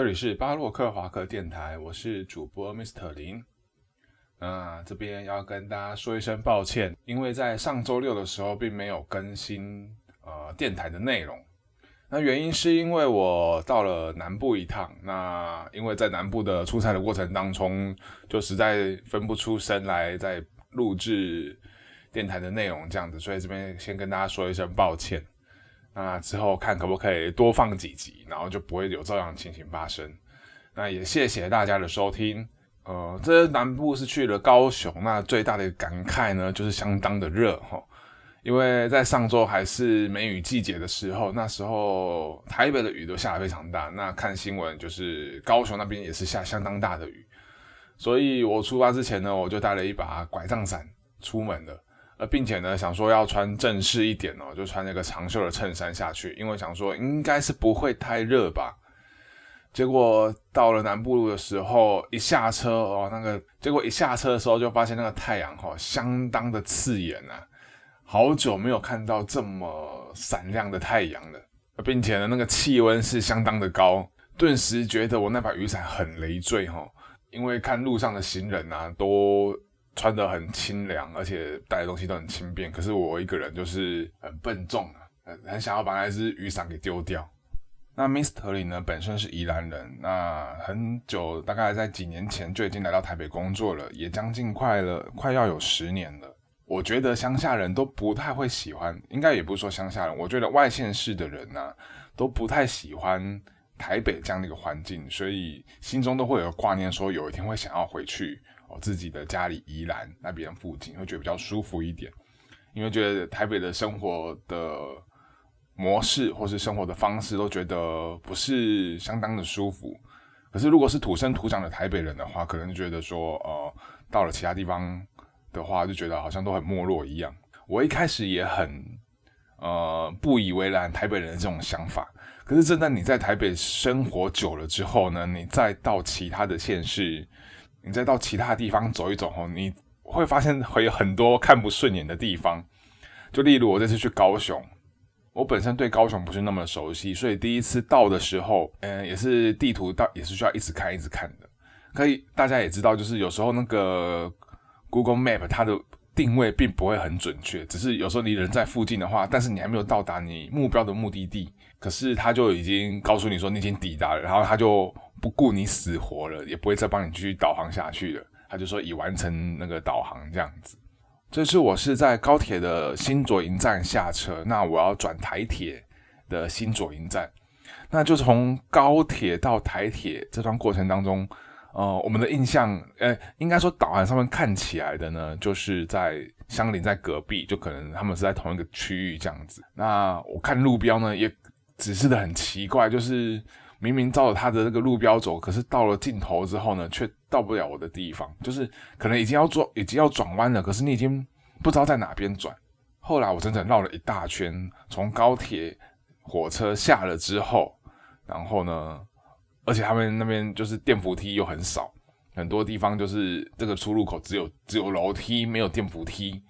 这里是巴洛克华克电台，我是主播 Mr 林。那这边要跟大家说一声抱歉，因为在上周六的时候并没有更新呃电台的内容。那原因是因为我到了南部一趟，那因为在南部的出差的过程当中，就实在分不出身来在录制电台的内容这样子，所以这边先跟大家说一声抱歉。那之后看可不可以多放几集，然后就不会有这样的情形发生。那也谢谢大家的收听。呃，这南部是去了高雄，那最大的感慨呢，就是相当的热哈。因为在上周还是梅雨季节的时候，那时候台北的雨都下得非常大。那看新闻就是高雄那边也是下相当大的雨，所以我出发之前呢，我就带了一把拐杖伞出门了。呃，并且呢，想说要穿正式一点哦，就穿那个长袖的衬衫下去，因为想说应该是不会太热吧。结果到了南部路的时候，一下车哦，那个结果一下车的时候就发现那个太阳哈，相当的刺眼啊，好久没有看到这么闪亮的太阳了，并且呢，那个气温是相当的高，顿时觉得我那把雨伞很累赘哈，因为看路上的行人啊都。穿得很清凉，而且带的东西都很轻便。可是我一个人就是很笨重啊，很很想要把那只雨伞给丢掉。那 Mr 林呢，本身是宜兰人，那很久，大概在几年前就已经来到台北工作了，也将近快了，快要有十年了。我觉得乡下人都不太会喜欢，应该也不是说乡下人，我觉得外县市的人呢，都不太喜欢台北这样的一个环境，所以心中都会有挂念，说有一天会想要回去。我自己的家里宜兰那边附近会觉得比较舒服一点，因为觉得台北的生活的模式或是生活的方式都觉得不是相当的舒服。可是如果是土生土长的台北人的话，可能觉得说，呃，到了其他地方的话，就觉得好像都很没落一样。我一开始也很呃不以为然台北人的这种想法，可是真的你在台北生活久了之后呢，你再到其他的县市。你再到其他地方走一走哦，你会发现会有很多看不顺眼的地方。就例如我这次去高雄，我本身对高雄不是那么熟悉，所以第一次到的时候，嗯，也是地图到也是需要一直看一直看的。可以，大家也知道，就是有时候那个 Google Map 它的定位并不会很准确，只是有时候你人在附近的话，但是你还没有到达你目标的目的地，可是它就已经告诉你说你已经抵达了，然后它就。不顾你死活了，也不会再帮你继续导航下去了。他就说已完成那个导航这样子。这次我是在高铁的新左营站下车，那我要转台铁的新左营站。那就从高铁到台铁这段过程当中，呃，我们的印象，呃，应该说导航上面看起来的呢，就是在相邻在隔壁，就可能他们是在同一个区域这样子。那我看路标呢，也指示的很奇怪，就是。明明照着他的那个路标走，可是到了尽头之后呢，却到不了我的地方。就是可能已经要转，已经要转弯了，可是你已经不知道在哪边转。后来我整整绕了一大圈，从高铁火车下了之后，然后呢，而且他们那边就是电扶梯又很少，很多地方就是这个出入口只有只有楼梯，没有电扶梯。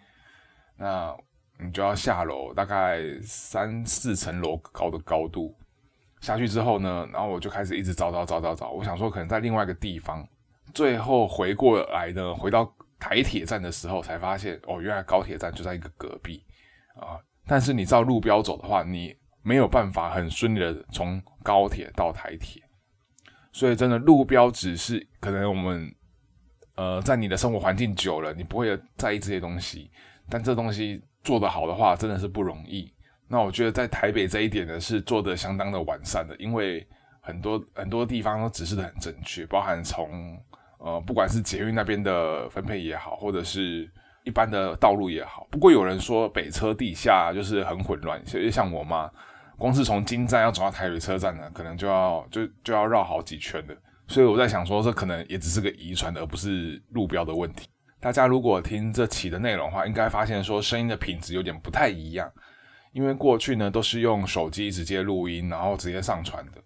那你就要下楼，大概三四层楼高的高度。下去之后呢，然后我就开始一直找找找找找，我想说可能在另外一个地方，最后回过来呢，回到台铁站的时候才发现，哦，原来高铁站就在一个隔壁啊。但是你照路标走的话，你没有办法很顺利的从高铁到台铁，所以真的路标只是可能我们呃在你的生活环境久了，你不会在意这些东西，但这东西做得好的话，真的是不容易。那我觉得在台北这一点呢是做的相当的完善的，因为很多很多地方都指示的很正确，包含从呃不管是捷运那边的分配也好，或者是一般的道路也好。不过有人说北车地下就是很混乱，就像我妈，光是从金站要走到台北车站呢，可能就要就就要绕好几圈的。所以我在想说，这可能也只是个遗传，而不是路标的问题。大家如果听这期的内容的话，应该发现说声音的品质有点不太一样。因为过去呢都是用手机直接录音，然后直接上传的，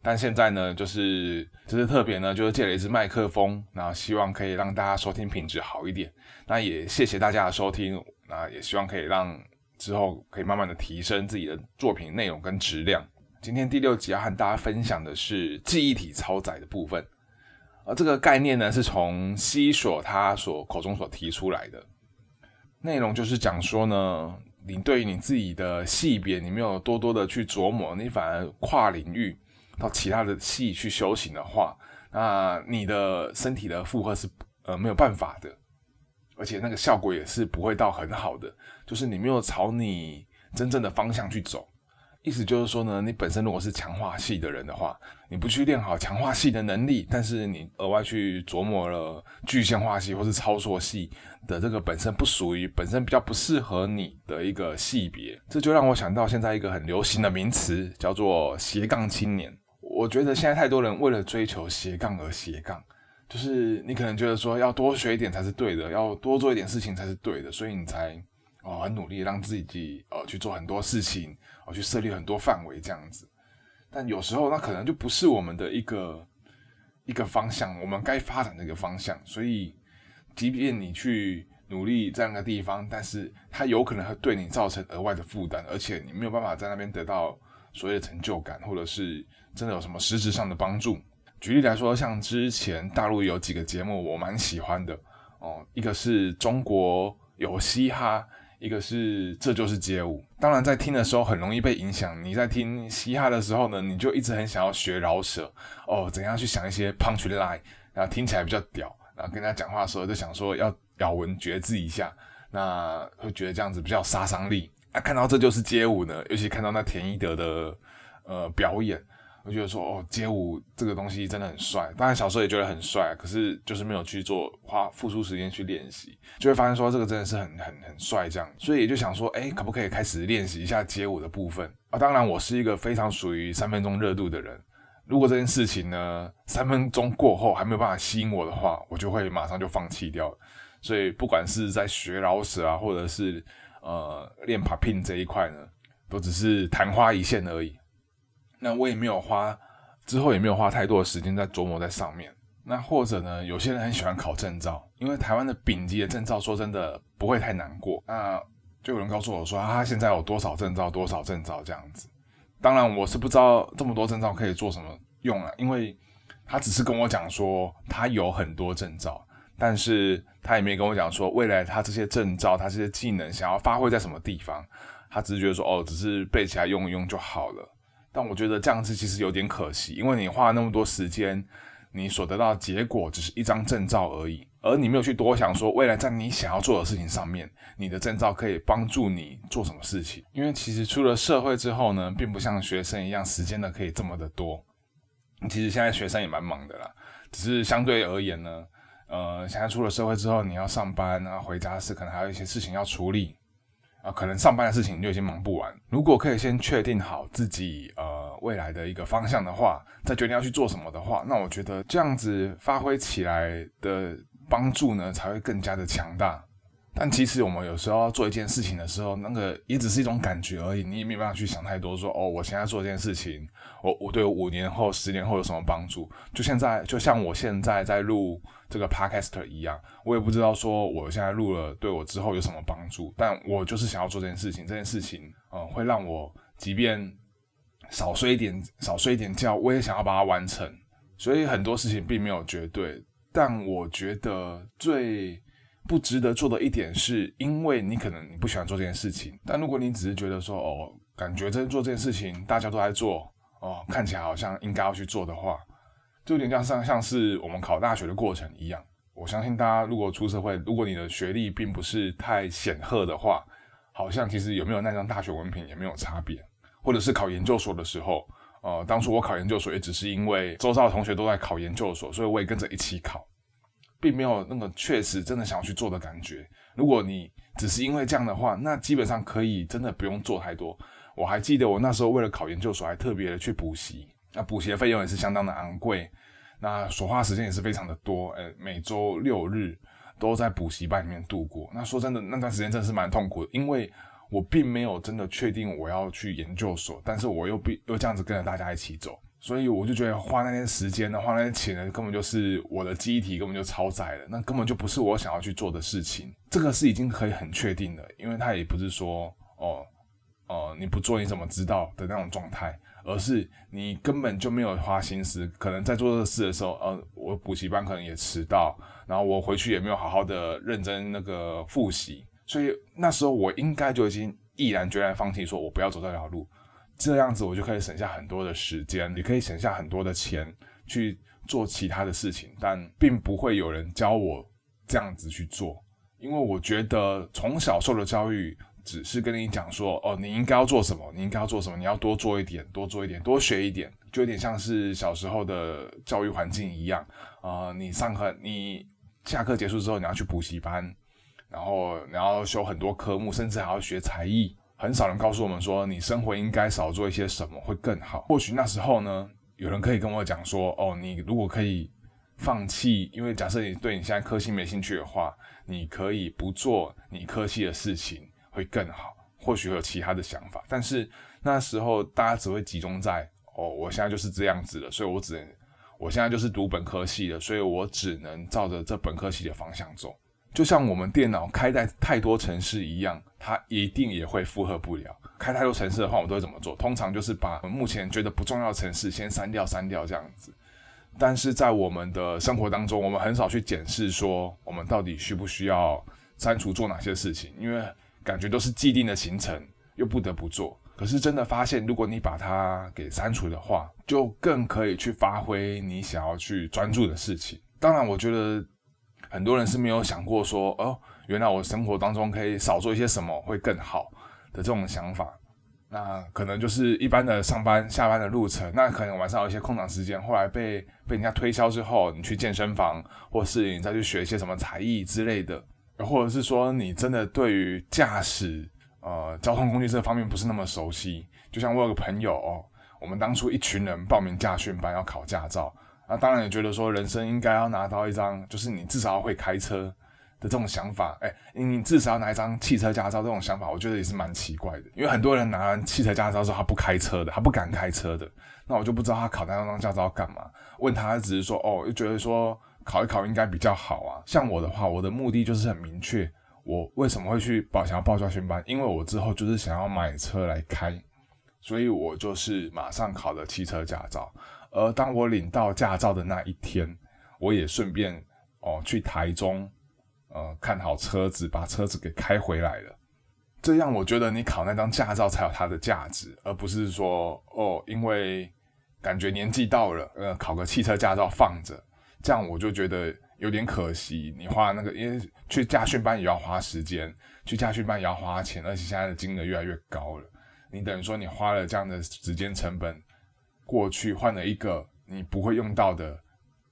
但现在呢就是这是特别呢，就是借了一支麦克风，然后希望可以让大家收听品质好一点。那也谢谢大家的收听，那也希望可以让之后可以慢慢的提升自己的作品内容跟质量。今天第六集要和大家分享的是记忆体超载的部分，而这个概念呢，是从西索他所口中所提出来的，内容就是讲说呢，你对于你自己的系别，你没有多多的去琢磨，你反而跨领域到其他的系去修行的话，那你的身体的负荷是呃没有办法的，而且那个效果也是不会到很好的，就是你没有朝你真正的方向去走。意思就是说呢，你本身如果是强化系的人的话，你不去练好强化系的能力，但是你额外去琢磨了具象化系或是操作系的这个本身不属于、本身比较不适合你的一个系别，这就让我想到现在一个很流行的名词，叫做斜杠青年。我觉得现在太多人为了追求斜杠而斜杠，就是你可能觉得说要多学一点才是对的，要多做一点事情才是对的，所以你才哦很努力让自己呃去做很多事情。我去设立很多范围这样子，但有时候那可能就不是我们的一个一个方向，我们该发展的一个方向。所以，即便你去努力这样的地方，但是它有可能会对你造成额外的负担，而且你没有办法在那边得到所谓的成就感，或者是真的有什么实质上的帮助。举例来说，像之前大陆有几个节目我蛮喜欢的哦，一个是中国有嘻哈。一个是这就是街舞，当然在听的时候很容易被影响。你在听嘻哈的时候呢，你就一直很想要学饶舌哦，怎样去想一些 punch line，然后听起来比较屌，然后跟他讲话的时候就想说要咬文嚼字一下，那会觉得这样子比较杀伤力。那看到这就是街舞呢，尤其看到那田一德的呃表演。我觉得说哦，街舞这个东西真的很帅。当然小时候也觉得很帅，可是就是没有去做，花付出时间去练习，就会发现说这个真的是很很很帅这样。所以也就想说，哎，可不可以开始练习一下街舞的部分啊？当然，我是一个非常属于三分钟热度的人。如果这件事情呢，三分钟过后还没有办法吸引我的话，我就会马上就放弃掉。所以不管是在学饶舌啊，或者是呃练 popping 这一块呢，都只是昙花一现而已。那我也没有花，之后也没有花太多的时间在琢磨在上面。那或者呢，有些人很喜欢考证照，因为台湾的丙级的证照，说真的不会太难过。那就有人告诉我说，他现在有多少证照，多少证照这样子。当然，我是不知道这么多证照可以做什么用啊，因为他只是跟我讲说他有很多证照，但是他也没跟我讲说未来他这些证照，他这些技能想要发挥在什么地方。他只是觉得说，哦，只是背起来用一用就好了。但我觉得这样子其实有点可惜，因为你花了那么多时间，你所得到的结果只是一张证照而已，而你没有去多想说未来在你想要做的事情上面，你的证照可以帮助你做什么事情。因为其实出了社会之后呢，并不像学生一样时间呢可以这么的多。其实现在学生也蛮忙的啦，只是相对而言呢，呃，现在出了社会之后，你要上班啊，回家是可能还有一些事情要处理。啊，可能上班的事情就已经忙不完。如果可以先确定好自己呃未来的一个方向的话，再决定要去做什么的话，那我觉得这样子发挥起来的帮助呢，才会更加的强大。但其实我们有时候要做一件事情的时候，那个也只是一种感觉而已，你也没办法去想太多。说哦，我现在做这件事情，我我对五年后、十年后有什么帮助？就现在，就像我现在在录这个 podcast 一样，我也不知道说我现在录了对我之后有什么帮助。但我就是想要做这件事情，这件事情，嗯，会让我即便少睡一点、少睡一点觉，我也想要把它完成。所以很多事情并没有绝对，但我觉得最。不值得做的一点，是因为你可能你不喜欢做这件事情。但如果你只是觉得说，哦，感觉在做这件事情，大家都在做，哦，看起来好像应该要去做的话，就有点像像像是我们考大学的过程一样。我相信大家如果出社会，如果你的学历并不是太显赫的话，好像其实有没有那张大学文凭也没有差别。或者是考研究所的时候，呃，当初我考研究所也只是因为周遭的同学都在考研究所，所以我也跟着一起考。并没有那个确实真的想要去做的感觉。如果你只是因为这样的话，那基本上可以真的不用做太多。我还记得我那时候为了考研究所，还特别的去补习。那补习的费用也是相当的昂贵，那所花时间也是非常的多。呃，每周六日都在补习班里面度过。那说真的，那段时间真的是蛮痛苦的，因为我并没有真的确定我要去研究所，但是我又必又这样子跟着大家一起走。所以我就觉得花那些时间呢，花那些钱呢，根本就是我的记忆体根本就超载了，那根本就不是我想要去做的事情。这个是已经可以很确定的，因为他也不是说哦，呃，你不做你怎么知道的那种状态，而是你根本就没有花心思，可能在做这事的时候，呃，我补习班可能也迟到，然后我回去也没有好好的认真那个复习，所以那时候我应该就已经毅然决然放弃，说我不要走这条路，这样子我就可以省下很多的时间，也可以省下很多的钱去做其他的事情，但并不会有人教我这样子去做。因为我觉得从小受的教育只是跟你讲说，哦，你应该要做什么，你应该要做什么，你要多做一点，多做一点，多学一点，就有点像是小时候的教育环境一样啊。你上课，你下课结束之后，你要去补习班，然后你要修很多科目，甚至还要学才艺。很少人告诉我们说，你生活应该少做一些什么会更好。或许那时候呢，有人可以跟我讲说，哦，你如果可以。放弃，因为假设你对你现在科系没兴趣的话，你可以不做你科系的事情会更好。或许有其他的想法，但是那时候大家只会集中在哦，我现在就是这样子了，所以我只能，我现在就是读本科系的，所以我只能照着这本科系的方向走。就像我们电脑开在太多城市一样，它一定也会负荷不了。开太多城市的话，我们都会怎么做？通常就是把目前觉得不重要的城市先删掉，删掉这样子。但是在我们的生活当中，我们很少去检视说我们到底需不需要删除做哪些事情，因为感觉都是既定的行程，又不得不做。可是真的发现，如果你把它给删除的话，就更可以去发挥你想要去专注的事情。当然，我觉得很多人是没有想过说，哦，原来我生活当中可以少做一些什么会更好的这种想法。那可能就是一般的上班下班的路程，那可能晚上有一些空档时间，后来被被人家推销之后，你去健身房，或是你再去学一些什么才艺之类的，或者是说你真的对于驾驶呃交通工具这方面不是那么熟悉，就像我有个朋友哦，我们当初一群人报名驾训班要考驾照，那当然也觉得说人生应该要拿到一张，就是你至少要会开车。的这种想法，哎，你至少要拿一张汽车驾照。这种想法，我觉得也是蛮奇怪的。因为很多人拿完汽车驾照之后，他不开车的，他不敢开车的。那我就不知道他考那张驾照干嘛？问他只是说，哦，就觉得说考一考应该比较好啊。像我的话，我的目的就是很明确，我为什么会去报想要报教训班？因为我之后就是想要买车来开，所以我就是马上考了汽车驾照。而当我领到驾照的那一天，我也顺便哦去台中。呃，看好车子，把车子给开回来了，这样我觉得你考那张驾照才有它的价值，而不是说哦，因为感觉年纪到了，呃，考个汽车驾照放着，这样我就觉得有点可惜。你花那个，因为去驾训班也要花时间，去驾训班也要花钱，而且现在的金额越来越高了。你等于说你花了这样的时间成本过去换了一个你不会用到的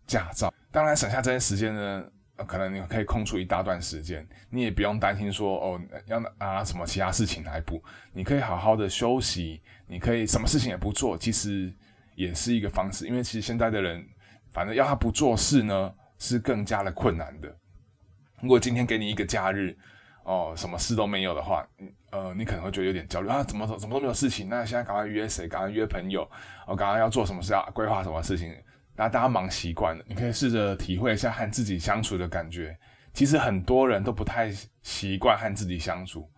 驾照，当然省下这些时间呢。可能你可以空出一大段时间，你也不用担心说哦要拿什么其他事情来补，你可以好好的休息，你可以什么事情也不做，其实也是一个方式。因为其实现在的人，反正要他不做事呢，是更加的困难的。如果今天给你一个假日，哦，什么事都没有的话，呃，你可能会觉得有点焦虑啊，怎么怎么都没有事情？那现在赶快约谁？赶快约朋友？我赶快要做什么事？要规划什么事情？那大家忙习惯了，你可以试着体会一下和自己相处的感觉。其实很多人都不太习惯和自己相处。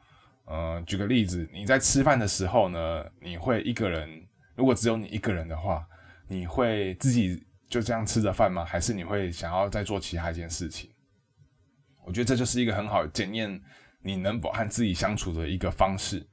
呃，举个例子，你在吃饭的时候呢，你会一个人？如果只有你一个人的话，你会自己就这样吃着饭吗？还是你会想要再做其他一件事情？我觉得这就是一个很好检验你能否和自己相处的一个方式。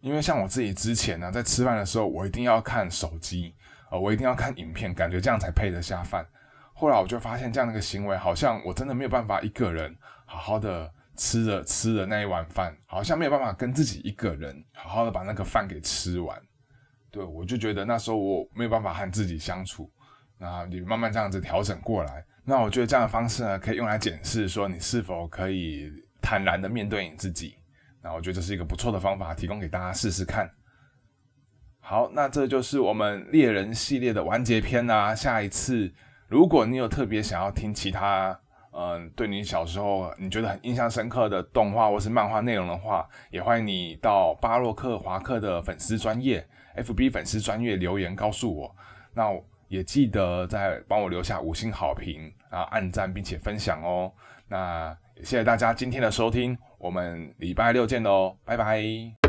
因为像我自己之前呢，在吃饭的时候，我一定要看手机。呃，我一定要看影片，感觉这样才配得下饭。后来我就发现，这样的一个行为，好像我真的没有办法一个人好好的吃着吃着那一碗饭，好像没有办法跟自己一个人好好的把那个饭给吃完。对我就觉得那时候我没有办法和自己相处。那你慢慢这样子调整过来，那我觉得这样的方式呢，可以用来检视说你是否可以坦然的面对你自己。那我觉得这是一个不错的方法，提供给大家试试看。好，那这就是我们猎人系列的完结篇啦。下一次，如果你有特别想要听其他，嗯，对你小时候你觉得很印象深刻的动画或是漫画内容的话，也欢迎你到巴洛克华克的粉丝专业 FB 粉丝专业留言告诉我。那也记得再帮我留下五星好评，然后按赞并且分享哦。那谢谢大家今天的收听，我们礼拜六见喽，拜拜。